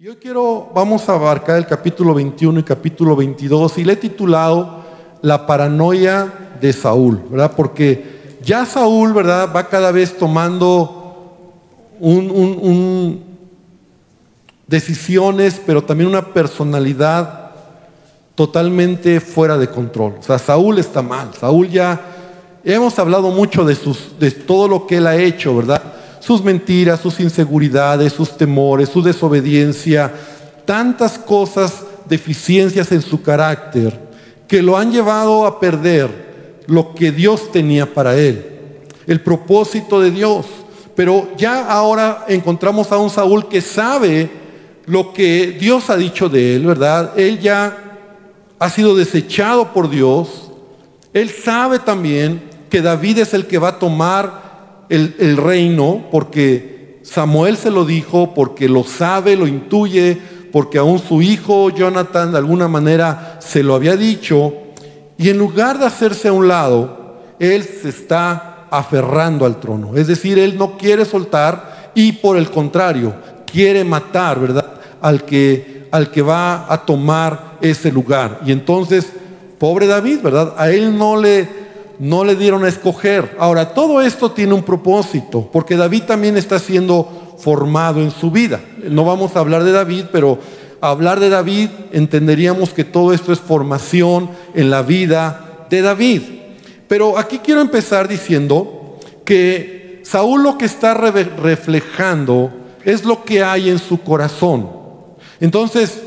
Y hoy quiero, vamos a abarcar el capítulo 21 y capítulo 22 y le he titulado La paranoia de Saúl, ¿verdad? Porque ya Saúl, ¿verdad? Va cada vez tomando un, decisiones, pero también una personalidad totalmente fuera de control. O sea, Saúl está mal. Saúl ya, hemos hablado mucho de, sus, de todo lo que él ha hecho, ¿verdad? Sus mentiras, sus inseguridades, sus temores, su desobediencia, tantas cosas, deficiencias en su carácter, que lo han llevado a perder lo que Dios tenía para él, el propósito de Dios. Pero ya ahora encontramos a un Saúl que sabe lo que Dios ha dicho de él, ¿verdad? Él ya ha sido desechado por Dios. Él sabe también que David es el que va a tomar el, reino porque Samuel se lo dijo, porque lo sabe, lo intuye, porque aún su hijo Jonathan de alguna manera se lo había dicho, y en lugar de hacerse a un lado, él se está aferrando al trono. Es decir, él no quiere soltar y por el contrario, quiere matar, ¿verdad? Al que, al que va a tomar ese lugar. Y entonces, pobre David, ¿verdad? A él no le, no le dieron a escoger. Ahora, todo esto tiene un propósito, porque David también está siendo formado en su vida. No vamos a hablar de David, pero hablar de David entenderíamos que todo esto es formación en la vida de David. Pero aquí quiero empezar diciendo que Saúl lo que está reflejando es lo que hay en su corazón. Entonces,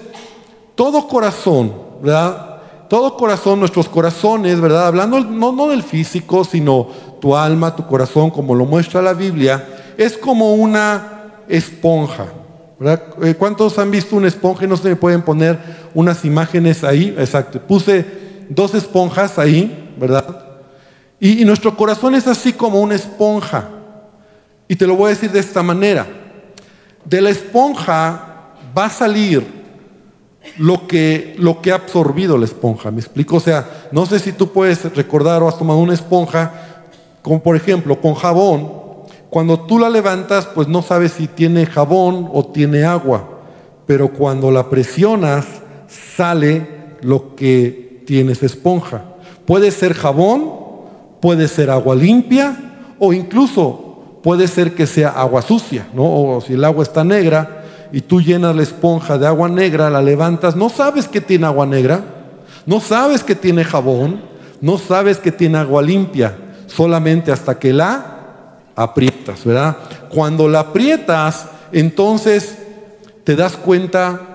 todo corazón, ¿verdad? Todo corazón, nuestros corazones, ¿verdad? Hablando no, del físico, sino tu alma, tu corazón, como lo muestra la Biblia, es como una esponja. Eh, ¿Cuántos han visto una esponja? No se me pueden poner unas imágenes ahí. Exacto. Puse dos esponjas ahí, ¿verdad? Y, y nuestro corazón es así como una esponja. Y te lo voy a decir de esta manera. De la esponja va a salir lo que, lo que ha absorbido la esponja. ¿Me explico? O sea, no sé si tú puedes recordar o has tomado una esponja, como por ejemplo con jabón. Cuando tú la levantas, pues no sabes si tiene jabón o tiene agua. Pero cuando la presionas, sale lo que tiene esa esponja. Puede ser jabón, puede ser agua limpia o incluso puede ser que sea agua sucia, ¿no? O si el agua está negra, y tú llenas la esponja de agua negra, la levantas, no sabes que tiene agua negra, no sabes que tiene jabón, no sabes que tiene agua limpia, solamente hasta que la aprietas, ¿verdad? Cuando la aprietas, entonces te das cuenta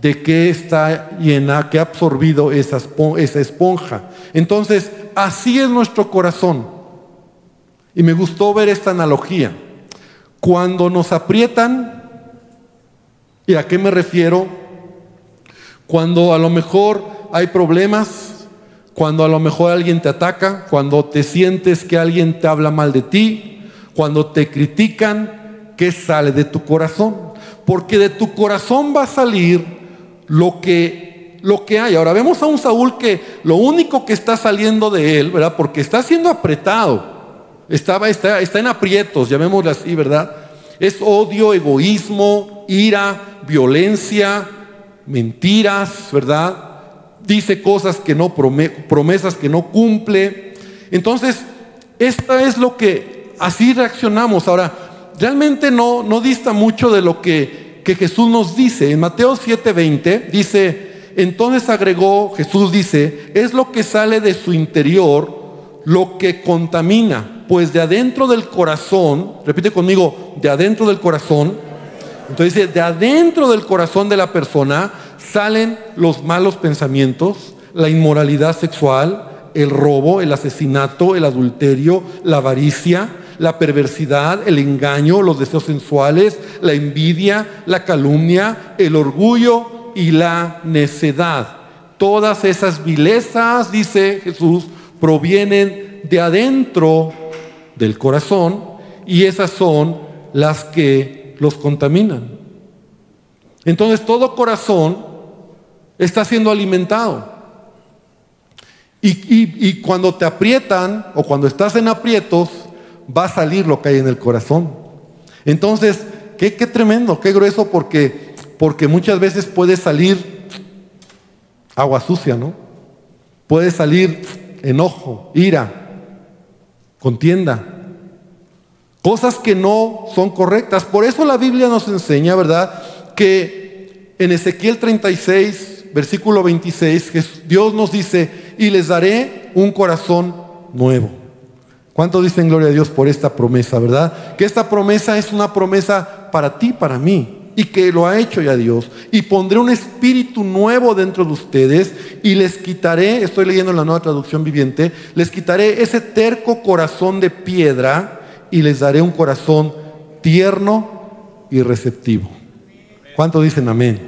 de que está llena, que ha absorbido esa esponja. Entonces, así es nuestro corazón. Y me gustó ver esta analogía. Cuando nos aprietan, ¿Y a qué me refiero? Cuando a lo mejor hay problemas, cuando a lo mejor alguien te ataca, cuando te sientes que alguien te habla mal de ti, cuando te critican, ¿qué sale de tu corazón? Porque de tu corazón va a salir lo que, lo que hay. Ahora vemos a un Saúl que lo único que está saliendo de él, ¿verdad? Porque está siendo apretado, Estaba, está, está en aprietos, llamémoslo así, ¿verdad? Es odio, egoísmo, ira, violencia, mentiras, ¿verdad? Dice cosas que no, promesas que no cumple. Entonces, esta es lo que así reaccionamos. Ahora, realmente no, no dista mucho de lo que, que Jesús nos dice. En Mateo 7:20 dice, entonces agregó, Jesús dice, es lo que sale de su interior lo que contamina, pues de adentro del corazón, repite conmigo, de adentro del corazón, entonces de adentro del corazón de la persona salen los malos pensamientos, la inmoralidad sexual, el robo, el asesinato, el adulterio, la avaricia, la perversidad, el engaño, los deseos sensuales, la envidia, la calumnia, el orgullo y la necedad. Todas esas vilezas, dice Jesús, provienen de adentro del corazón y esas son las que los contaminan. Entonces todo corazón está siendo alimentado. Y, cuando te aprietan o cuando estás en aprietos, va a salir lo que hay en el corazón. Entonces, qué, qué tremendo, qué grueso, porque porque muchas veces puede salir agua sucia, ¿no? Puede salir enojo, ira, contienda, cosas que no son correctas. Por eso la Biblia nos enseña, ¿verdad? Que en Ezequiel 36, versículo 26, Dios nos dice, y les daré un corazón nuevo. ¿Cuánto dicen gloria a Dios por esta promesa, verdad? Que esta promesa es una promesa para ti, para mí y que lo ha hecho ya Dios. Y pondré un espíritu nuevo dentro de ustedes y les quitaré, estoy leyendo la nueva traducción viviente, les quitaré ese terco corazón de piedra y les daré un corazón tierno y receptivo. ¿Cuánto dicen amén?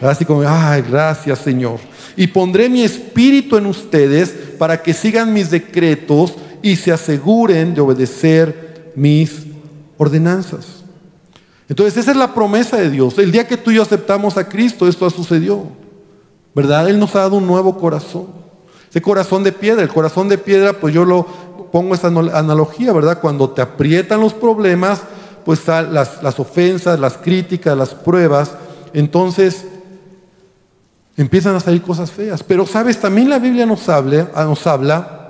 Así como, ay, gracias Señor. Y pondré mi espíritu en ustedes para que sigan mis decretos y se aseguren de obedecer mis ordenanzas. Entonces esa es la promesa de Dios. El día que tú y yo aceptamos a Cristo, esto sucedió. ¿Verdad? Él nos ha dado un nuevo corazón. Ese corazón de piedra. El corazón de piedra, pues yo lo pongo esa analogía, ¿verdad? Cuando te aprietan los problemas, pues las, ofensas, las críticas, las pruebas, entonces empiezan a salir cosas feas. Pero sabes, también la Biblia nos habla, nos habla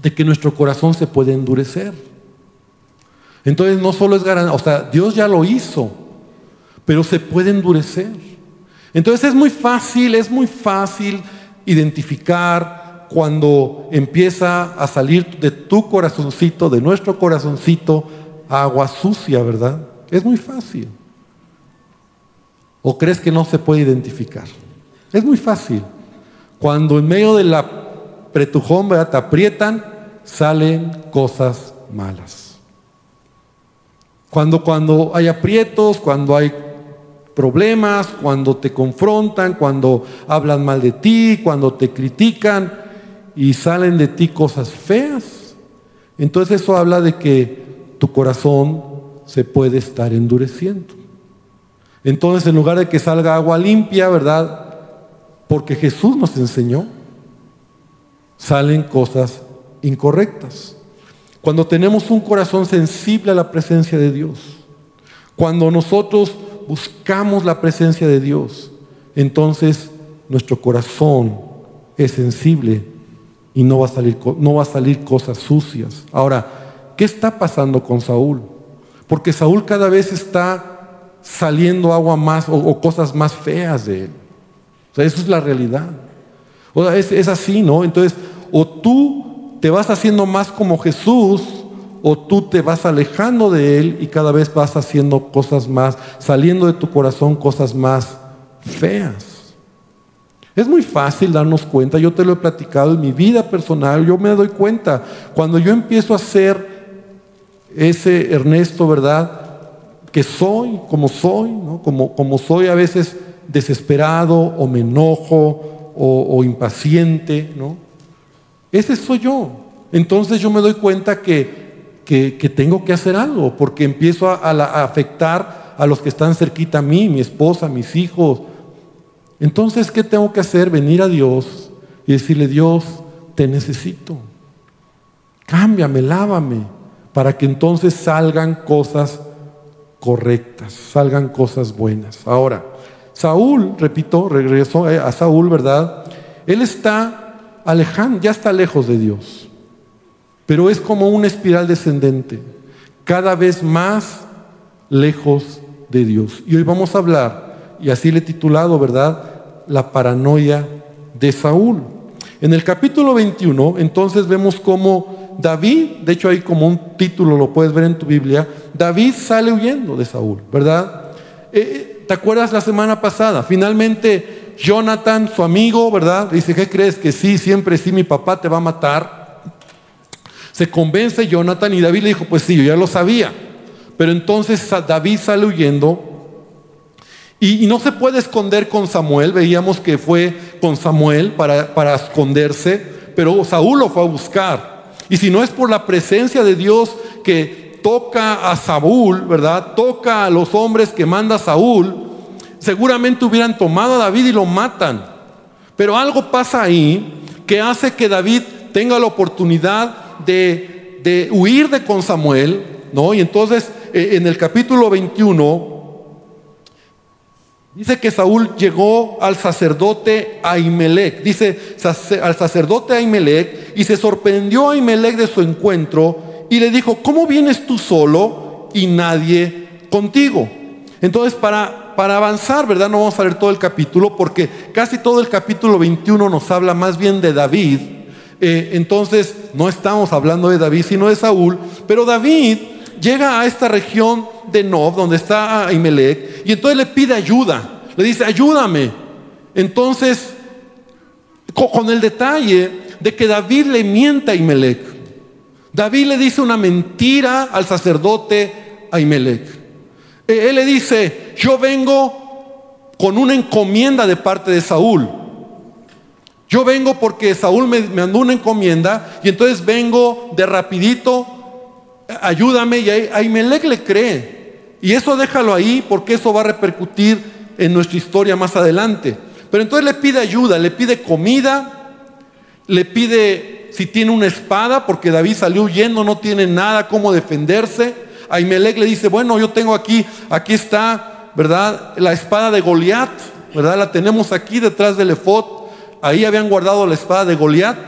de que nuestro corazón se puede endurecer. Entonces no solo es garantía, o sea, Dios ya lo hizo, pero se puede endurecer. Entonces es muy fácil, es muy fácil identificar cuando empieza a salir de tu corazoncito, de nuestro corazoncito, agua sucia, ¿verdad? Es muy fácil. ¿O crees que no se puede identificar? Es muy fácil. Cuando en medio de la pretujón, ¿verdad? Te aprietan, salen cosas malas. Cuando, cuando hay aprietos, cuando hay problemas, cuando te confrontan, cuando hablan mal de ti, cuando te critican y salen de ti cosas feas. Entonces eso habla de que tu corazón se puede estar endureciendo. Entonces en lugar de que salga agua limpia, ¿verdad? Porque Jesús nos enseñó, salen cosas incorrectas. Cuando tenemos un corazón sensible a la presencia de Dios, cuando nosotros buscamos la presencia de Dios, entonces nuestro corazón es sensible y no va a salir, no va a salir cosas sucias. Ahora, ¿qué está pasando con Saúl? Porque Saúl cada vez está saliendo agua más o, cosas más feas de él. O sea, eso es la realidad. O sea, es, es así, ¿no? Entonces, o tú te vas haciendo más como Jesús o tú te vas alejando de Él y cada vez vas haciendo cosas más, saliendo de tu corazón cosas más feas. Es muy fácil darnos cuenta, yo te lo he platicado en mi vida personal, yo me doy cuenta, cuando yo empiezo a ser ese Ernesto, ¿verdad? Que soy como soy, ¿no? como, como soy a veces desesperado o me enojo o, impaciente, ¿no? Ese soy yo. Entonces yo me doy cuenta que, que, tengo que hacer algo, porque empiezo a, afectar a los que están cerquita a mí, mi esposa, mis hijos. Entonces, ¿qué tengo que hacer? Venir a Dios y decirle, Dios, te necesito. Cámbiame, lávame, para que entonces salgan cosas correctas, salgan cosas buenas. Ahora, Saúl, repito, regreso a Saúl, ¿verdad? Él está alejando, ya está lejos de Dios. Pero es como una espiral descendente, cada vez más lejos de Dios. Y hoy vamos a hablar, y así le he titulado, ¿verdad? La paranoia de Saúl. En el capítulo 21, entonces vemos como David, de hecho hay como un título, lo puedes ver en tu Biblia, David sale huyendo de Saúl, ¿verdad? Eh, ¿Te acuerdas la semana pasada? Finalmente Jonathan, su amigo, ¿verdad? Dice, ¿qué crees? Que sí, siempre sí, mi papá te va a matar. Se convence Jonathan y David le dijo, pues sí, yo ya lo sabía. Pero entonces David sale huyendo y, no se puede esconder con Samuel. Veíamos que fue con Samuel para, para esconderse, pero Saúl lo fue a buscar. Y si no es por la presencia de Dios que toca a Saúl, ¿verdad? Toca a los hombres que manda Saúl, seguramente hubieran tomado a David y lo matan. Pero algo pasa ahí que hace que David tenga la oportunidad de, huir de con Samuel, ¿no? Y entonces eh, en el capítulo 21 Dice que Saúl llegó al sacerdote Ahimelech, dice al sacerdote Ahimelech, y se sorprendió Ahimelech de su encuentro y le dijo, ¿cómo vienes tú solo y nadie contigo? Entonces, para, para avanzar, ¿verdad? No vamos a leer todo el capítulo porque casi todo el capítulo 21 nos habla más bien de David. Eh, entonces, no estamos hablando de David, sino de Saúl. Pero David llega a esta región de Nob, donde está Ahimelech, y entonces le pide ayuda. Le dice, ayúdame. Entonces, con el detalle de que David le mienta a Ahimelech. David le dice una mentira al sacerdote Ahimelech. E, él le dice, yo vengo con una encomienda de parte de Saúl. Yo vengo porque Saúl me, me mandó una encomienda y entonces vengo de rapidito ayúdame. Y Ahimelech le cree. Y eso déjalo ahí porque eso va a repercutir en nuestra historia más adelante. Pero entonces le pide ayuda, le pide comida, le pide si tiene una espada, porque David salió huyendo, no tiene nada como defenderse. Ahimelech le dice, bueno, yo tengo aquí, aquí está, ¿verdad? La espada de Goliat, ¿verdad? La tenemos aquí detrás del efod. Ahí habían guardado la espada de Goliat.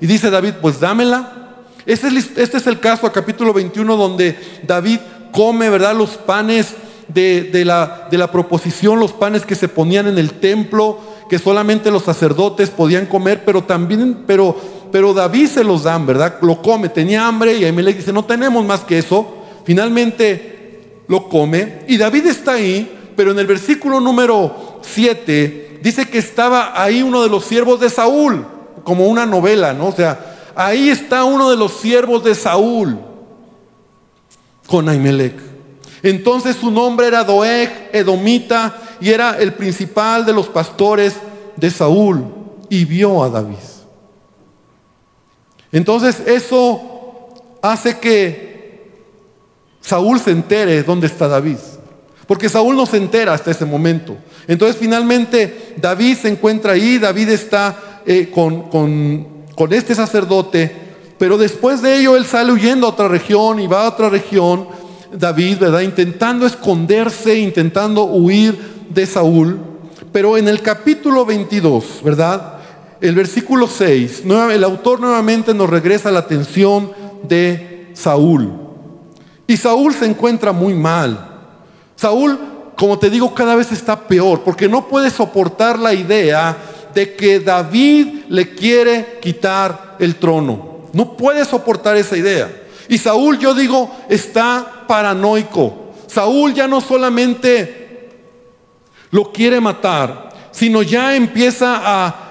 Y dice David, pues dámela. Este es, este es el caso capítulo 21 donde David come, ¿verdad? Los panes de, la, de la proposición, los panes que se ponían en el templo, que solamente los sacerdotes podían comer, pero también, pero, pero David se los dan, ¿verdad? Lo come, tenía hambre y le dice, no tenemos más que eso. Finalmente lo come y David está ahí, pero en el versículo número 7 dice que estaba ahí uno de los siervos de Saúl, como una novela, ¿no? O sea, Ahí está uno de los siervos de Saúl con Ahimelech. Entonces su nombre era Doeg, Edomita, y era el principal de los pastores de Saúl, y vio a David. Entonces eso hace que Saúl se entere dónde está David. Porque Saúl no se entera hasta ese momento. Entonces finalmente David se encuentra ahí, David está eh, con, con con este sacerdote, pero después de ello él sale huyendo a otra región y va a otra región, David, ¿verdad? Intentando esconderse, intentando huir de Saúl. Pero en el capítulo 22, ¿verdad? El versículo 6, el autor nuevamente nos regresa la atención de Saúl. Y Saúl se encuentra muy mal. Saúl, como te digo, cada vez está peor porque no puede soportar la idea de que David le quiere quitar el trono. No puede soportar esa idea. Y Saúl, yo digo, está paranoico. Saúl ya no solamente lo quiere matar, sino ya empieza a,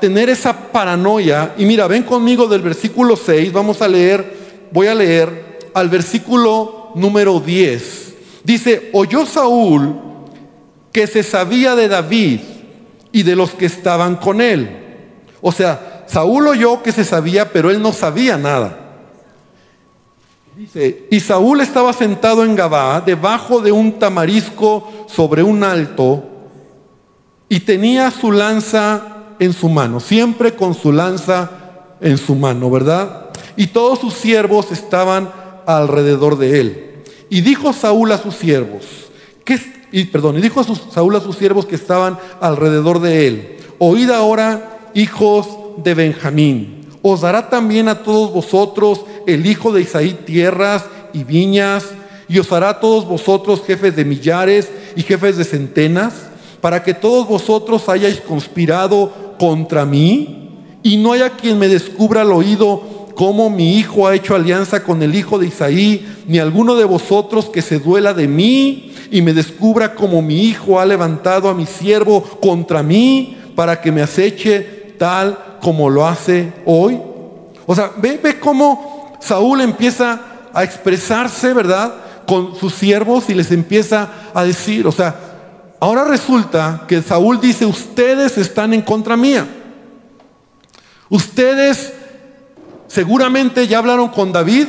tener esa paranoia. Y mira, ven conmigo del versículo 6, vamos a leer, voy a leer al versículo número 10. Dice, oyó Saúl que se sabía de David y de los que estaban con él. O sea, Saúl oyó que se sabía, pero él no sabía nada. Dice, y Saúl estaba sentado en Gabá, debajo de un tamarisco sobre un alto, y tenía su lanza en su mano, siempre con su lanza en su mano, ¿verdad? Y todos sus siervos estaban alrededor de él. Y dijo Saúl a sus siervos, ¿qué, y perdón, y dijo a Saúl a sus siervos que estaban alrededor de él, oíd ahora, hijos de Benjamín, os dará también a todos vosotros el hijo de Isaí tierras y viñas, y os hará a todos vosotros jefes de millares y jefes de centenas, para que todos vosotros hayáis conspirado contra mí, y no haya quien me descubra al oído cómo mi hijo ha hecho alianza con el hijo de Isaí, ni alguno de vosotros que se duela de mí y me descubra como mi hijo ha levantado a mi siervo contra mí para que me aceche tal como lo hace hoy. O sea, ve, cómo Saúl empieza a expresarse, ¿verdad? Con sus siervos y les empieza a decir, o sea, ahora resulta que Saúl dice, ustedes están en contra mía. Ustedes seguramente ya hablaron con David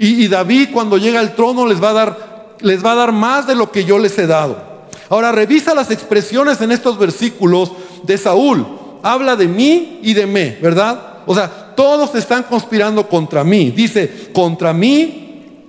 y David cuando llega al trono les va a dar les va a dar más de lo que yo les he dado. Ahora revisa las expresiones en estos versículos de Saúl. Habla de mí y de mí, ¿verdad? O sea, todos están conspirando contra mí. Dice, contra mí,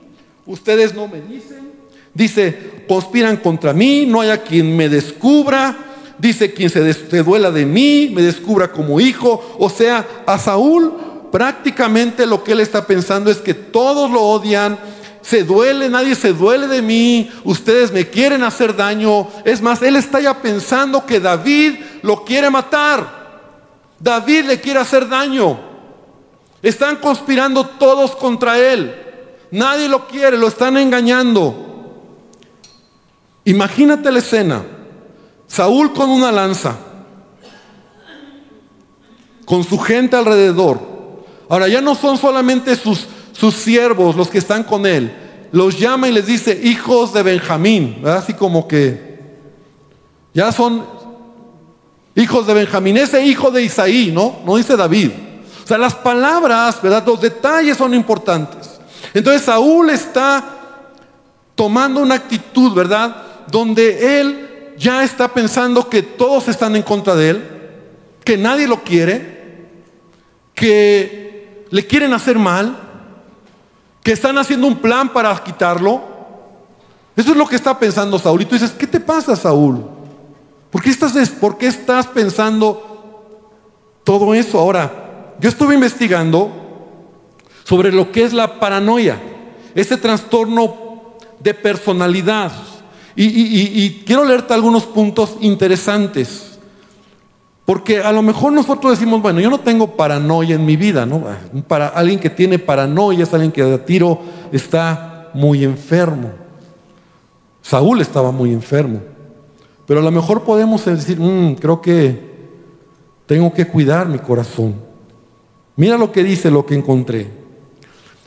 ustedes no me dicen. Dice, conspiran contra mí, no haya quien me descubra. Dice quien se, se duela de mí, me descubra como hijo. O sea, a Saúl prácticamente lo que él está pensando es que todos lo odian, se duele, nadie se duele de mí, ustedes me quieren hacer daño. Es más, él está ya pensando que David lo quiere matar. David le quiere hacer daño. Están conspirando todos contra él. Nadie lo quiere, lo están engañando. Imagínate la escena. Saúl con una lanza, con su gente alrededor. Ahora ya no son solamente sus, sus siervos los que están con él. Los llama y les dice hijos de Benjamín. Así como que ya son hijos de Benjamín. Ese hijo de Isaí, ¿no? No dice David. O sea, las palabras, ¿verdad? Los detalles son importantes. Entonces Saúl está tomando una actitud, ¿verdad? Donde él ya está pensando que todos están en contra de él, que nadie lo quiere, que le quieren hacer mal, que están haciendo un plan para quitarlo. Eso es lo que está pensando Saúl. Y tú dices, ¿qué te pasa, Saúl? ¿Por qué estás, por qué estás pensando todo eso? Ahora, yo estuve investigando sobre lo que es la paranoia, este trastorno de personalidad. Y, quiero leerte algunos puntos interesantes. Porque a lo mejor nosotros decimos, bueno, yo no tengo paranoia en mi vida, ¿no? Para alguien que tiene paranoia es alguien que de tiro está muy enfermo. Saúl estaba muy enfermo. Pero a lo mejor podemos decir, mm, creo que tengo que cuidar mi corazón. Mira lo que dice, lo que encontré.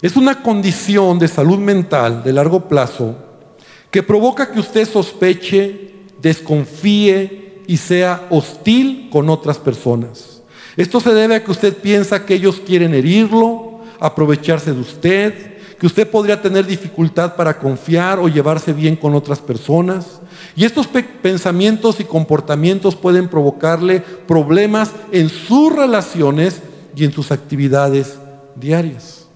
Es una condición de salud mental de largo plazo que provoca que usted sospeche, desconfíe y sea hostil con otras personas. Esto se debe a que usted piensa que ellos quieren herirlo, aprovecharse de usted, que usted podría tener dificultad para confiar o llevarse bien con otras personas. Y estos pensamientos y comportamientos pueden provocarle problemas en sus relaciones y en sus actividades diarias.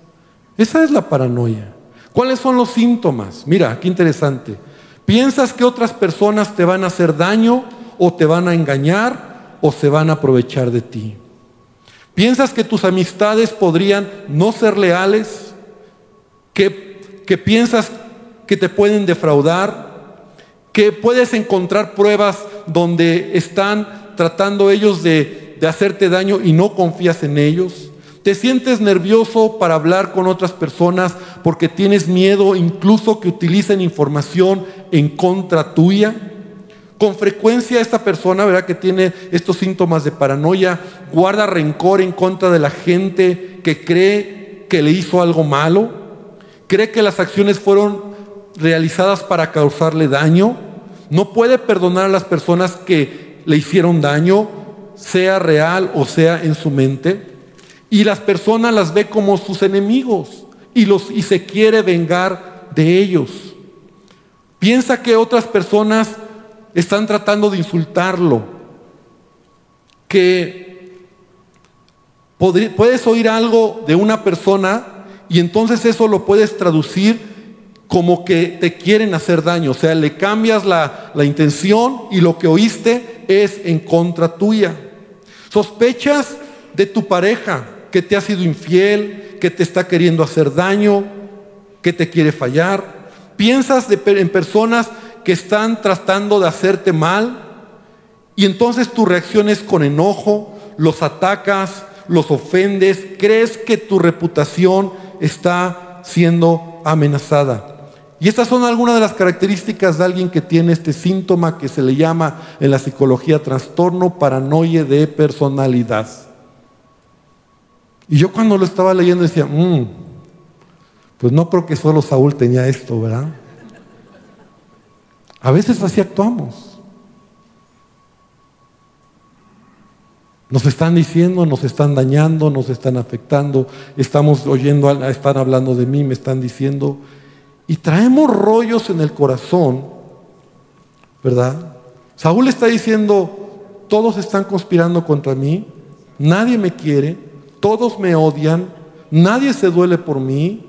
Esa es la paranoia. ¿Cuáles son los síntomas? Mira, qué interesante. ¿Piensas que otras personas te van a hacer daño o te van a engañar o se van a aprovechar de ti? ¿Piensas que tus amistades podrían no ser leales? ¿Que, que piensas que te pueden defraudar? ¿Que puedes encontrar pruebas donde están tratando ellos de, de hacerte daño y no confías en ellos? ¿Te sientes nervioso para hablar con otras personas porque tienes miedo incluso que utilicen información en contra tuya? Con frecuencia esta persona, ¿verdad? Que tiene estos síntomas de paranoia, guarda rencor en contra de la gente que cree que le hizo algo malo, cree que las acciones fueron realizadas para causarle daño, no puede perdonar a las personas que le hicieron daño, sea real o sea en su mente. Y las personas las ve como sus enemigos y, los, y se quiere vengar de ellos. Piensa que otras personas están tratando de insultarlo, que puedes oír algo de una persona y entonces eso lo puedes traducir como que te quieren hacer daño, o sea, le cambias la, la intención y lo que oíste es en contra tuya. Sospechas de tu pareja, que te ha sido infiel, que te está queriendo hacer daño, que te quiere fallar. Piensas en personas que están tratando de hacerte mal y entonces tu reacción es con enojo, los atacas, los ofendes, crees que tu reputación está siendo amenazada. Y estas son algunas de las características de alguien que tiene este síntoma que se le llama en la psicología trastorno paranoide de personalidad. Y yo cuando lo estaba leyendo decía, mmm, pues no creo que solo Saúl tenía esto, ¿verdad? A veces así actuamos. Nos están diciendo, nos están dañando, nos están afectando, estamos oyendo, están hablando de mí, me están diciendo, y traemos rollos en el corazón, ¿verdad? Saúl está diciendo, todos están conspirando contra mí, nadie me quiere, todos me odian, nadie se duele por mí.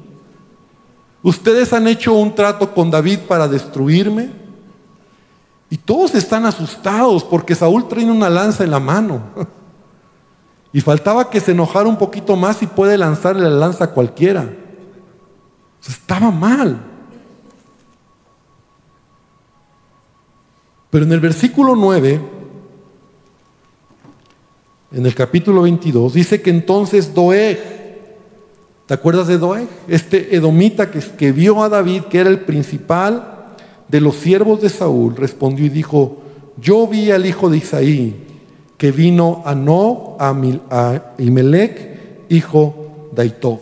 Ustedes han hecho un trato con David para destruirme. Y todos están asustados porque Saúl trae una lanza en la mano. Y faltaba que se enojara un poquito más y puede lanzarle la lanza a cualquiera. estaba mal. Pero en el versículo 9, en el capítulo 22, dice que entonces Doeg, ¿te acuerdas de Doeg? Este edomita que, que vio a David, que era el principal de los siervos de Saúl, respondió y dijo, yo vi al hijo de Isaí, que vino a No, a Imelec, hijo de Aitov,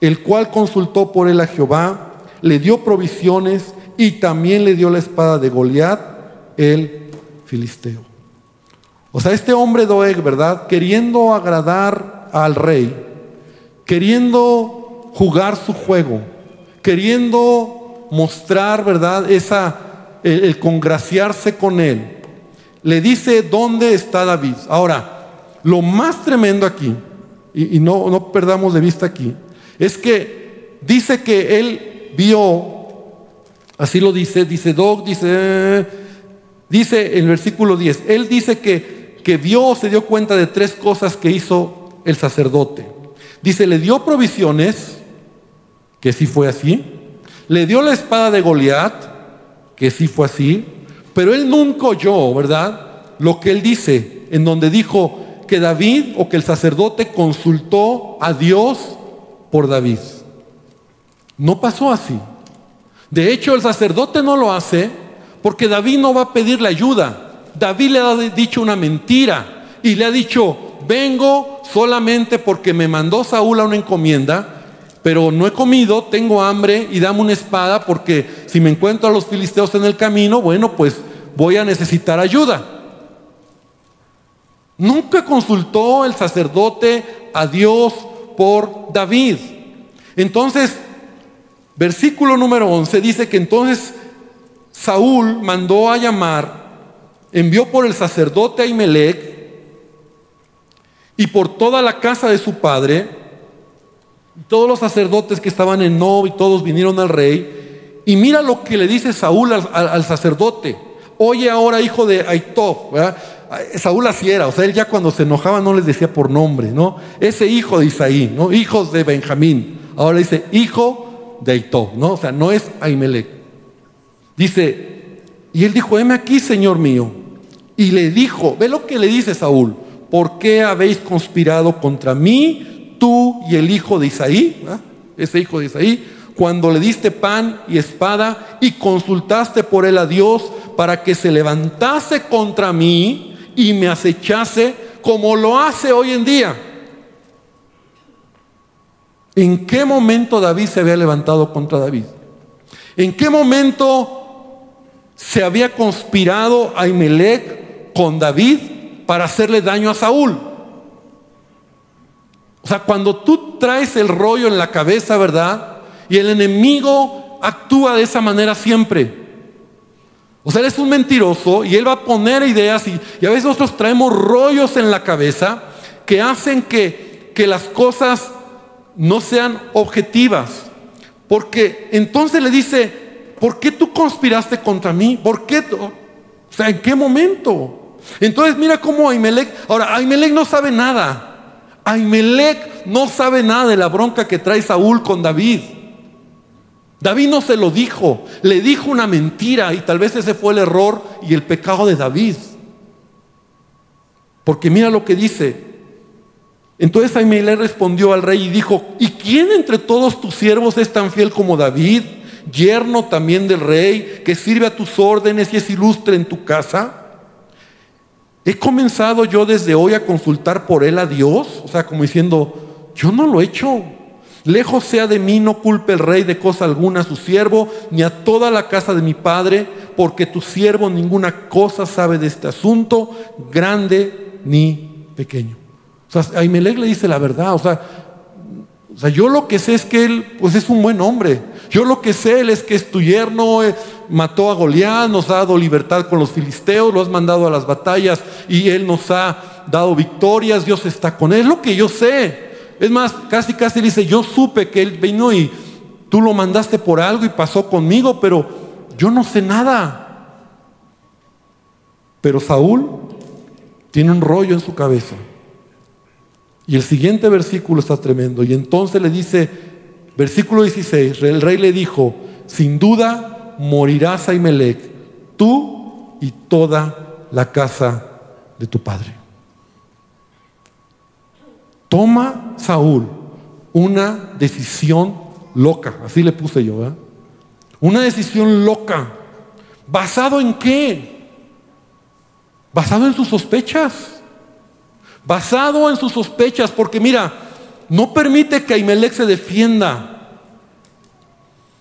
el cual consultó por él a Jehová, le dio provisiones y también le dio la espada de Goliat, el filisteo. O sea, este hombre Doeg, ¿verdad? Queriendo agradar al rey, queriendo jugar su juego, queriendo mostrar, ¿verdad? Esa, el congraciarse con él le dice dónde está David. Ahora, lo más tremendo aquí, y, no, no perdamos de vista aquí, es que dice que él vio, así lo dice, dice Dog, dice, dice en el versículo 10, él dice que, que vio, se dio cuenta de tres cosas que hizo el sacerdote. Dice, le dio provisiones, que sí fue así, le dio la espada de Goliat, que sí fue así, pero él nunca oyó, ¿verdad? Lo que él dice, en donde dijo que David o que el sacerdote consultó a Dios por David. No pasó así. De hecho, el sacerdote no lo hace porque David no va a pedirle ayuda. David le ha dicho una mentira y le ha dicho, vengo solamente porque me mandó Saúl a una encomienda pero no he comido, tengo hambre y dame una espada porque si me encuentro a los filisteos en el camino, bueno, pues voy a necesitar ayuda. Nunca consultó el sacerdote a Dios por David. Entonces, versículo número 11 dice que entonces Saúl mandó a llamar, envió por el sacerdote Ahimelech y por toda la casa de su padre, todos los sacerdotes que estaban en Nob y todos vinieron al rey. Y mira lo que le dice Saúl al, sacerdote. Oye ahora, hijo de Aitov. Saúl así era, o sea, él ya cuando se enojaba no les decía por nombre, ¿no? Ese hijo de Isaí, ¿no? Hijos de Benjamín. Ahora dice, hijo de Aitov, ¿no? O sea, no es Ahimelech. Dice, y él dijo, heme aquí, Señor mío. Y le dijo, ve lo que le dice Saúl, ¿por qué habéis conspirado contra mí y el hijo de Isaí, ese hijo de Isaí, cuando le diste pan y espada y consultaste por él a Dios para que se levantase contra mí y me acechase como lo hace hoy en día. ¿En qué momento David se había levantado contra David? ¿En qué momento se había conspirado Ahimelech con David para hacerle daño a Saúl? O sea, cuando tú traes el rollo en la cabeza, ¿verdad? Y el enemigo actúa de esa manera siempre. O sea, él es un mentiroso y él va a poner ideas y, a veces nosotros traemos rollos en la cabeza que hacen que, que las cosas no sean objetivas. Porque entonces le dice, ¿por qué tú conspiraste contra mí? ¿Por qué? O sea, ¿en qué momento? Entonces mira cómo Ahimelech, ahora Ahimelech no sabe nada. Ahimelech no sabe nada de la bronca que trae Saúl con David. David no se lo dijo, le dijo una mentira y tal vez ese fue el error y el pecado de David. Porque mira lo que dice. Entonces Ahimelech respondió al rey y dijo, ¿y quién entre todos tus siervos es tan fiel como David, yerno también del rey, que sirve a tus órdenes y es ilustre en tu casa? ¿He comenzado yo desde hoy a consultar por él a Dios? O sea, como diciendo, yo no lo he hecho. Lejos sea de mí, no culpe el rey de cosa alguna a su siervo, ni a toda la casa de mi padre, porque tu siervo ninguna cosa sabe de este asunto, grande ni pequeño. O sea, Ahimelech le dice la verdad, o sea, o sea, yo lo que sé es que él, pues es un buen hombre. Yo lo que sé es que es tu yerno, eh, mató a Goliat, nos ha dado libertad con los filisteos, lo has mandado a las batallas y él nos ha dado victorias, Dios está con él. Es lo que yo sé. Es más, casi casi dice, yo supe que él vino y tú lo mandaste por algo y pasó conmigo, pero yo no sé nada. Pero Saúl tiene un rollo en su cabeza. Y el siguiente versículo está tremendo. Y entonces le dice, versículo 16, el rey le dijo, sin duda morirás Ahimelech, tú y toda la casa de tu padre. Toma Saúl una decisión loca, así le puse yo, ¿verdad? Una decisión loca. ¿Basado en qué? Basado en sus sospechas. Basado en sus sospechas, porque mira, no permite que Ahimelech se defienda.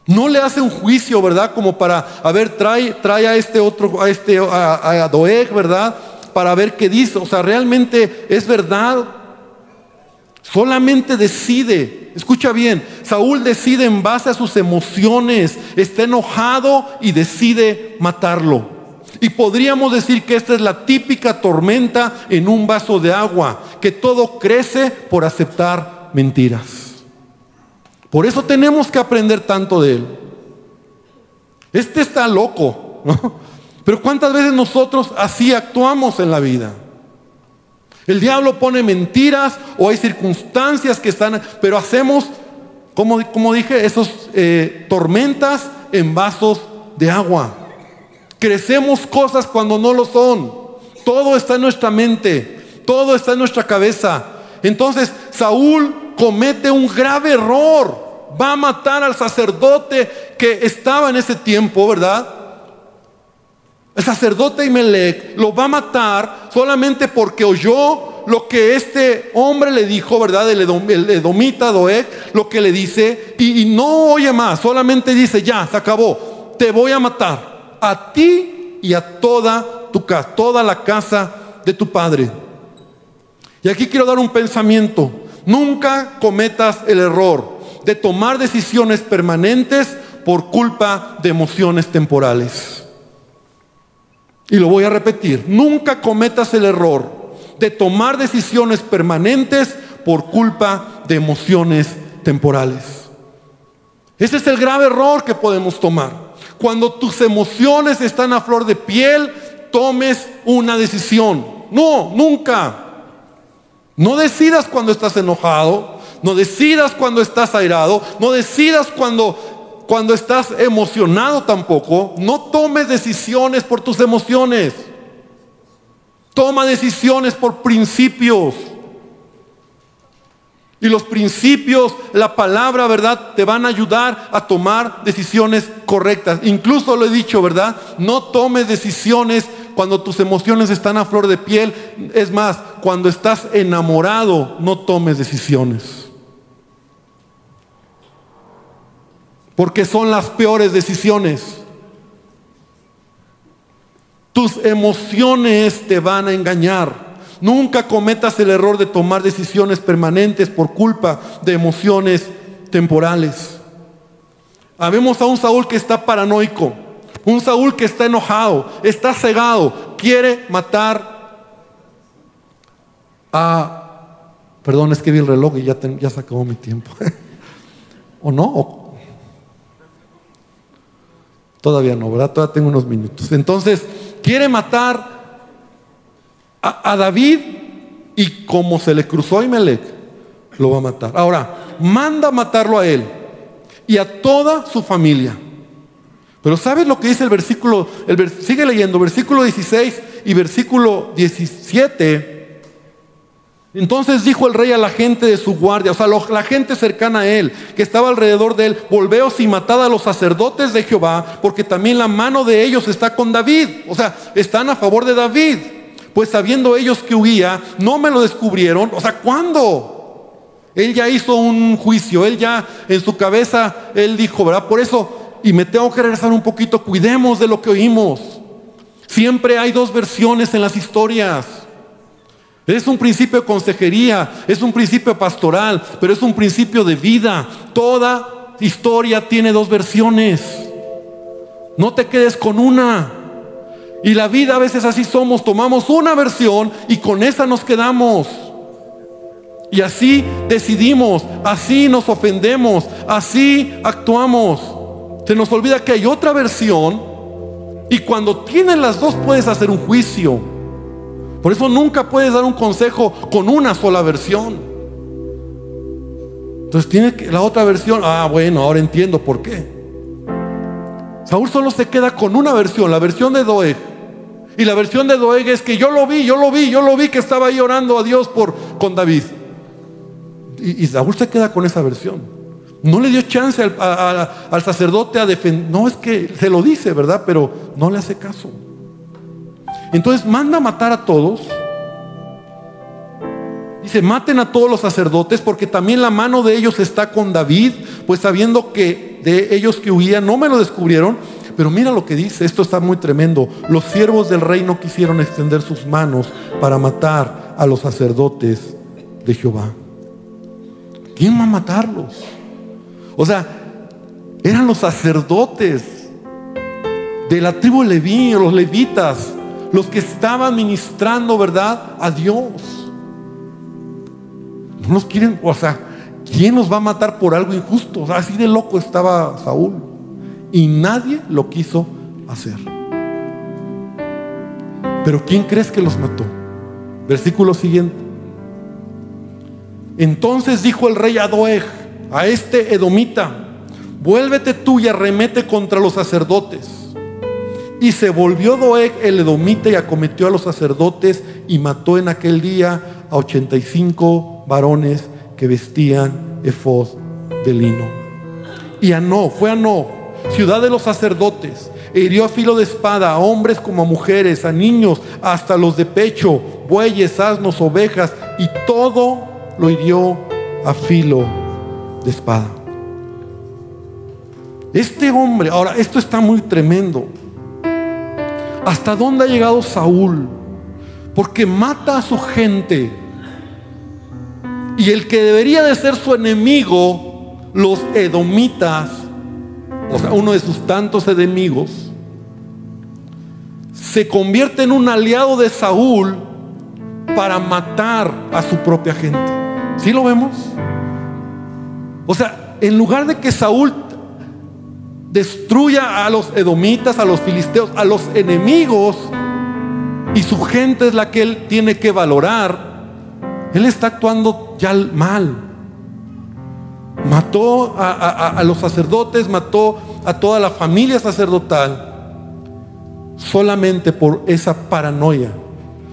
No le hace un juicio, ¿verdad? Como para, a ver, trae, trae a este otro, a este, a, Doeg, ¿verdad? Para ver qué dice. O sea, realmente es verdad. Solamente decide, escucha bien, Saúl decide en base a sus emociones, está enojado y decide matarlo. Y podríamos decir que esta es la típica tormenta en un vaso de agua, que todo crece por aceptar mentiras. Por eso tenemos que aprender tanto de él. Este está loco, ¿no? Pero ¿cuántas veces nosotros así actuamos en la vida? El diablo pone mentiras o hay circunstancias que están, pero hacemos, como, como dije, esos eh, tormentas en vasos de agua. Crecemos cosas cuando no lo son. Todo está en nuestra mente, todo está en nuestra cabeza. Entonces Saúl comete un grave error. Va a matar al sacerdote que estaba en ese tiempo, ¿verdad? El sacerdote Imelec lo va a matar solamente porque oyó lo que este hombre le dijo, ¿verdad? El, edomita Doeg, lo que le dice, y, y no oye más, solamente dice, ya, se acabó, te voy a matar, a ti y a toda tu casa, toda la casa de tu padre. Y aquí quiero dar un pensamiento, nunca cometas el error de tomar decisiones permanentes por culpa de emociones temporales. Y lo voy a repetir, nunca cometas el error de tomar decisiones permanentes por culpa de emociones temporales. Ese es el grave error que podemos tomar. Cuando tus emociones están a flor de piel, tomes una decisión. No, nunca. No decidas cuando estás enojado, no decidas cuando estás airado, no decidas cuando cuando estás emocionado tampoco, no tomes decisiones por tus emociones. Toma decisiones por principios. Y los principios, la palabra, ¿verdad? Te van a ayudar a tomar decisiones correctas. Incluso lo he dicho, ¿verdad? No tomes decisiones cuando tus emociones están a flor de piel. Es más, cuando estás enamorado, no tomes decisiones. porque son las peores decisiones. Tus emociones te van a engañar. Nunca cometas el error de tomar decisiones permanentes por culpa de emociones temporales. Habemos a un Saúl que está paranoico, un Saúl que está enojado, está cegado, quiere matar a... Perdón, es que vi el reloj y ya, se acabó mi tiempo. ¿O no? Todavía no, ¿verdad? Todavía tengo unos minutos. Entonces, quiere matar a, David y como se le cruzó a Imelec, lo va a matar. Ahora, manda matarlo a él y a toda su familia. Pero ¿sabes lo que dice el versículo? El, sigue leyendo, versículo 16 y versículo 17 entonces dijo el rey a la gente de su guardia, o sea, la gente cercana a él, que estaba alrededor de él, volveos y matad a los sacerdotes de Jehová, porque también la mano de ellos está con David, o sea, están a favor de David. Pues sabiendo ellos que huía, no me lo descubrieron, o sea, ¿cuándo? Él ya hizo un juicio, él ya en su cabeza, él dijo, ¿verdad? Por eso, y me tengo que regresar un poquito, cuidemos de lo que oímos. Siempre hay dos versiones en las historias. Es un principio de consejería, es un principio pastoral, pero es un principio de vida. Toda historia tiene dos versiones. No te quedes con una. Y la vida a veces así somos, tomamos una versión y con esa nos quedamos. Y así decidimos, así nos ofendemos, así actuamos. Se nos olvida que hay otra versión Y cuando tienes las dos puedes hacer un juicio. Por eso nunca puedes dar un consejo con una sola versión. Entonces tiene que, la otra versión, ah, bueno, ahora entiendo por qué. Saúl solo se queda con una versión, la versión de Doeg. Y la versión de Doeg es que yo lo vi, yo lo vi, yo lo vi que estaba ahí orando a Dios por, con David. Y, Saúl se queda con esa versión. No le dio chance al, sacerdote a defender. No es que se lo dice, ¿verdad? Pero no le hace caso. Entonces manda a matar a todos. Dice, maten a todos los sacerdotes porque también la mano de ellos está con David, pues sabiendo que de ellos que huían no me lo descubrieron. Pero mira lo que dice, esto está muy tremendo. Los siervos del rey no quisieron extender sus manos para matar a los sacerdotes de Jehová. ¿Quién va a matarlos? O sea, eran los sacerdotes de la tribu leví, los levitas, los que estaban ministrando, ¿verdad? A Dios. No nos quieren, o sea, ¿quién nos va a matar por algo injusto? así de loco estaba Saúl. Y nadie lo quiso hacer. Pero ¿quién crees que los mató? Versículo siguiente. Entonces dijo el rey Adoeg a este edomita, vuélvete tú y arremete contra los sacerdotes. Y se volvió Doeg el edomita y acometió a los sacerdotes y mató en aquel día a 85 varones que vestían efod de lino. Y Anó, fue Anó, ciudad de los sacerdotes, e hirió a filo de espada a hombres como a mujeres, a niños, hasta los de pecho, bueyes, asnos, ovejas, y todo lo hirió a filo espada. Este hombre, ahora esto está muy tremendo. ¿Hasta dónde ha llegado Saúl? Porque mata a su gente. Y el que debería de ser su enemigo, los edomitas, o sea, uno de sus tantos enemigos, se convierte en un aliado de Saúl para matar a su propia gente. ¿Sí lo vemos? O sea, en lugar de que Saúl destruya a los edomitas, a los filisteos, a los enemigos, y su gente es la que él tiene que valorar, él está actuando ya mal. Mató a, a los sacerdotes, mató a toda la familia sacerdotal, solamente por esa paranoia,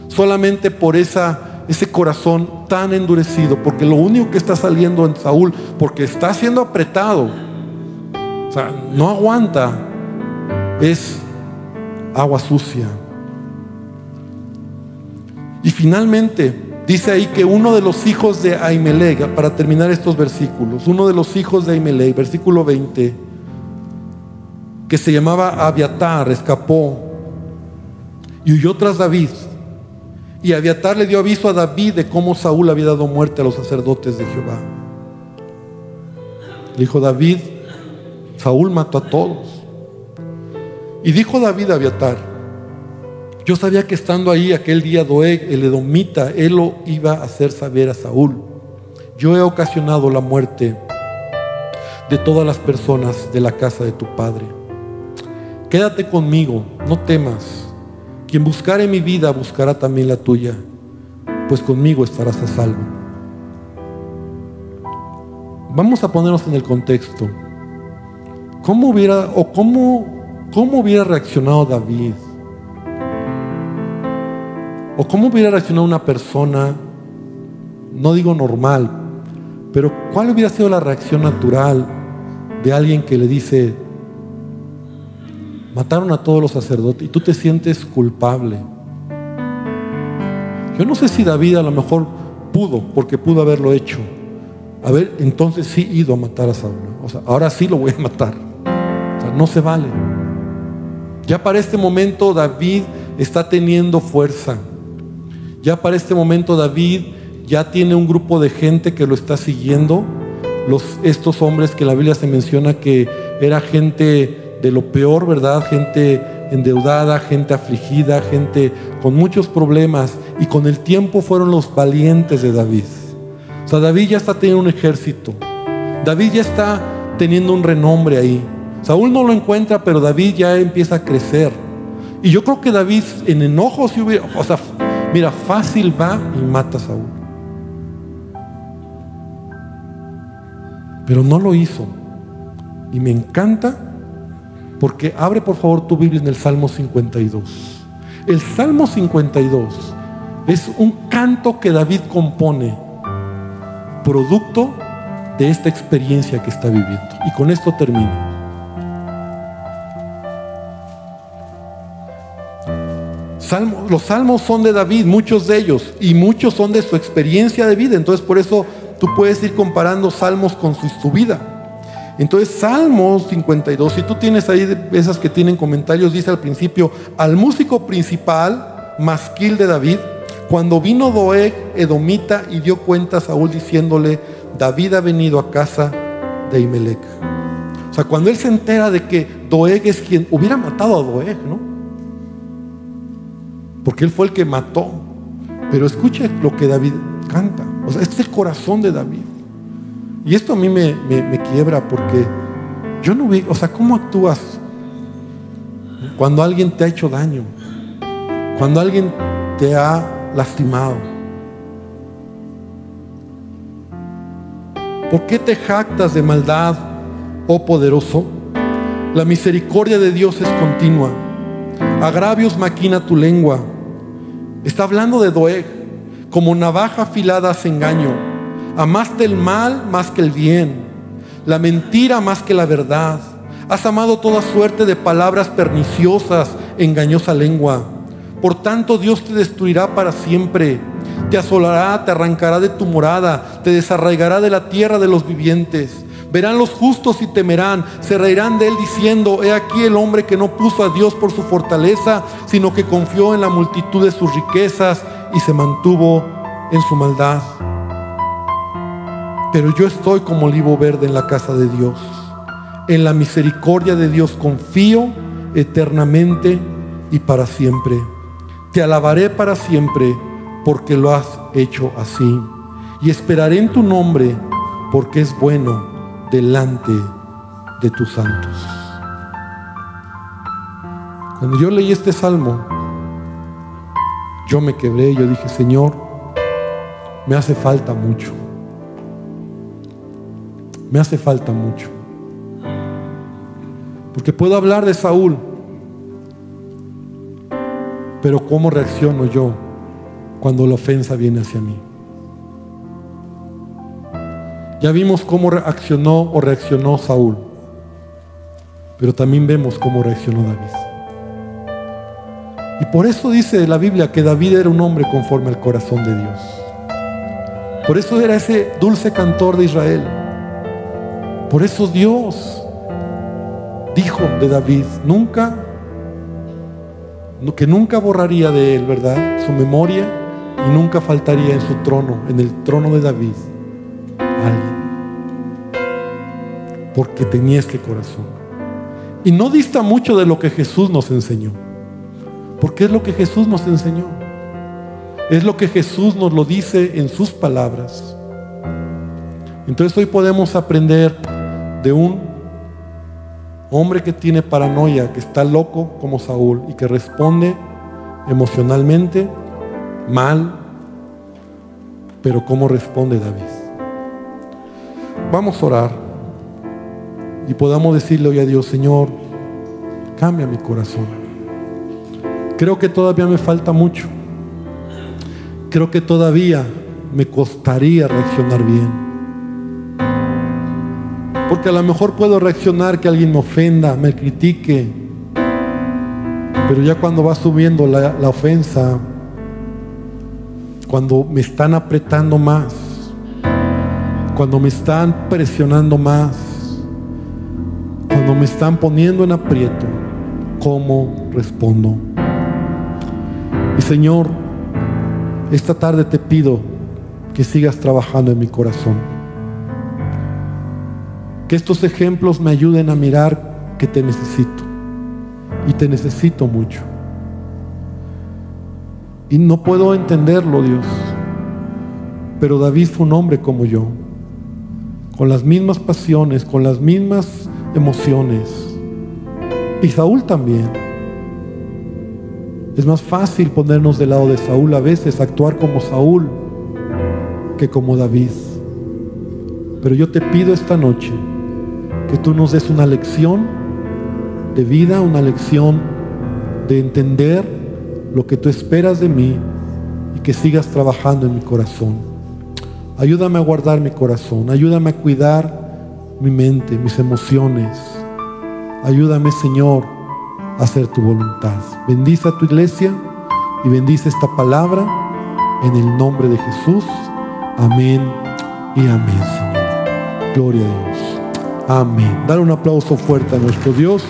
solamente por esa ese corazón tan endurecido, porque lo único que está saliendo en Saúl, porque está siendo apretado, o sea, no aguanta, es agua sucia. Y finalmente dice ahí que uno de los hijos de Aimelega, para terminar estos versículos, uno de los hijos de Aimeleg, versículo 20, que se llamaba Abiatar, escapó y huyó tras David y Abiatar le dio aviso a David de cómo Saúl había dado muerte a los sacerdotes de Jehová. Le dijo David, Saúl mató a todos. Y dijo David a Abiatar, yo sabía que estando ahí aquel día Doeg, el edomita, él lo iba a hacer saber a Saúl. Yo he ocasionado la muerte de todas las personas de la casa de tu padre. Quédate conmigo, no temas quien buscare mi vida buscará también la tuya, pues conmigo estarás a salvo. Vamos a ponernos en el contexto. ¿Cómo hubiera o cómo, cómo hubiera reaccionado David? ¿O cómo hubiera reaccionado una persona, no digo normal, pero cuál hubiera sido la reacción natural de alguien que le dice, Mataron a todos los sacerdotes y tú te sientes culpable. Yo no sé si David a lo mejor pudo, porque pudo haberlo hecho. A ver, entonces sí ido a matar a Saúl. O sea, ahora sí lo voy a matar. O sea, no se vale. Ya para este momento David está teniendo fuerza. Ya para este momento David ya tiene un grupo de gente que lo está siguiendo. Los, estos hombres que la Biblia se menciona que era gente de lo peor, ¿verdad? Gente endeudada, gente afligida, gente con muchos problemas. Y con el tiempo fueron los valientes de David. O sea, David ya está teniendo un ejército. David ya está teniendo un renombre ahí. Saúl no lo encuentra, pero David ya empieza a crecer. Y yo creo que David en enojo si hubiera, o sea, mira, fácil va y mata a Saúl. Pero no lo hizo. Y me encanta porque abre por favor tu Biblia en el Salmo 52. El Salmo 52 es un canto que David compone, producto de esta experiencia que está viviendo. Y con esto termino. los salmos son de David, muchos de ellos, y muchos son de su experiencia de vida. Entonces por eso tú puedes ir comparando salmos con su, vida. Entonces Salmos 52, si tú tienes ahí esas que tienen comentarios, dice al principio, al músico principal, masquil de David, cuando vino Doeg, Edomita, y dio cuenta a Saúl diciéndole, David ha venido a casa de Imelec. O sea, cuando él se entera de que Doeg es quien hubiera matado a Doeg, ¿no? Porque él fue el que mató. Pero escuche lo que David canta. O sea, este es el corazón de David. Y esto a mí me, quiebra porque yo no vi, o sea, ¿cómo actúas cuando alguien te ha hecho daño? Cuando alguien te ha lastimado? ¿Por qué te jactas de maldad, oh poderoso? La misericordia de Dios es continua. Agravios maquina tu lengua. Está hablando de Doeg. Como navaja afilada hace engaño. Amaste el mal más que el bien. La mentira más que la verdad. Has amado toda suerte de palabras perniciosas, engañosa lengua por tanto Dios te destruirá para siempre. Te asolará, te arrancará de tu morada, te desarraigará de la tierra de los vivientes. Verán los justos y temerán, se reirán de él diciendo, he aquí el hombre que no puso a Dios por su fortaleza, sino que confió en la multitud de sus riquezas y se mantuvo en su maldad. Pero yo estoy como olivo verde en la casa de Dios. En la misericordia de Dios confío eternamente y para siempre. Te alabaré para siempre porque lo has hecho así. Y esperaré en tu nombre porque es bueno delante de tus santos. Cuando yo leí este salmo, yo me quebré, yo dije, Señor, me hace falta mucho. Me hace falta mucho. Porque puedo hablar de Saúl, pero ¿cómo reacciono yo cuando la ofensa viene hacia mí? Ya vimos cómo reaccionó o reaccionó Saúl, pero también vemos cómo reaccionó David. Y por eso dice la Biblia que David era un hombre conforme al corazón de Dios. Por eso era ese dulce cantor de Israel. Por eso Dios dijo de David, nunca que nunca borraría de él, ¿verdad? Su memoria y nunca faltaría en su trono, en el trono de David, alguien. Porque tenía este corazón. Y no dista mucho de lo que Jesús nos enseñó. Porque es lo que Jesús nos enseñó. Es lo que Jesús nos lo dice en sus palabras. Entonces hoy podemos aprender de un Hombre que tiene paranoia, que está loco como Saúl y que responde emocionalmente mal, pero ¿cómo responde David? Vamos a orar y podamos decirle hoy a Dios, Señor, cambia mi corazón. Creo que todavía me falta mucho. Creo que todavía me costaría reaccionar bien. Porque a lo mejor puedo reaccionar que alguien me ofenda, me critique. Pero ya cuando va subiendo la, ofensa, cuando me están apretando más, cuando me están presionando más, cuando me están poniendo en aprieto, ¿cómo respondo? Y Señor, esta tarde te pido que sigas trabajando en mi corazón. Que estos ejemplos me ayuden a mirar que te necesito. Y te necesito mucho. Y no puedo entenderlo, Dios. Pero David fue un hombre como yo. Con las mismas pasiones, con las mismas emociones. Y Saúl también. Es más fácil ponernos del lado de Saúl a veces, actuar como Saúl que como David. Pero yo te pido esta noche que tú nos des una lección de vida, una lección de entender lo que tú esperas de mí y que sigas trabajando en mi corazón. Ayúdame a guardar mi corazón, ayúdame a cuidar mi mente, mis emociones. Ayúdame, Señor, a hacer tu voluntad. Bendice a tu iglesia y bendice esta palabra en el nombre de Jesús. Amén y amén, Señor. Gloria a Dios. Amén. Dar un aplauso fuerte a nuestro Dios.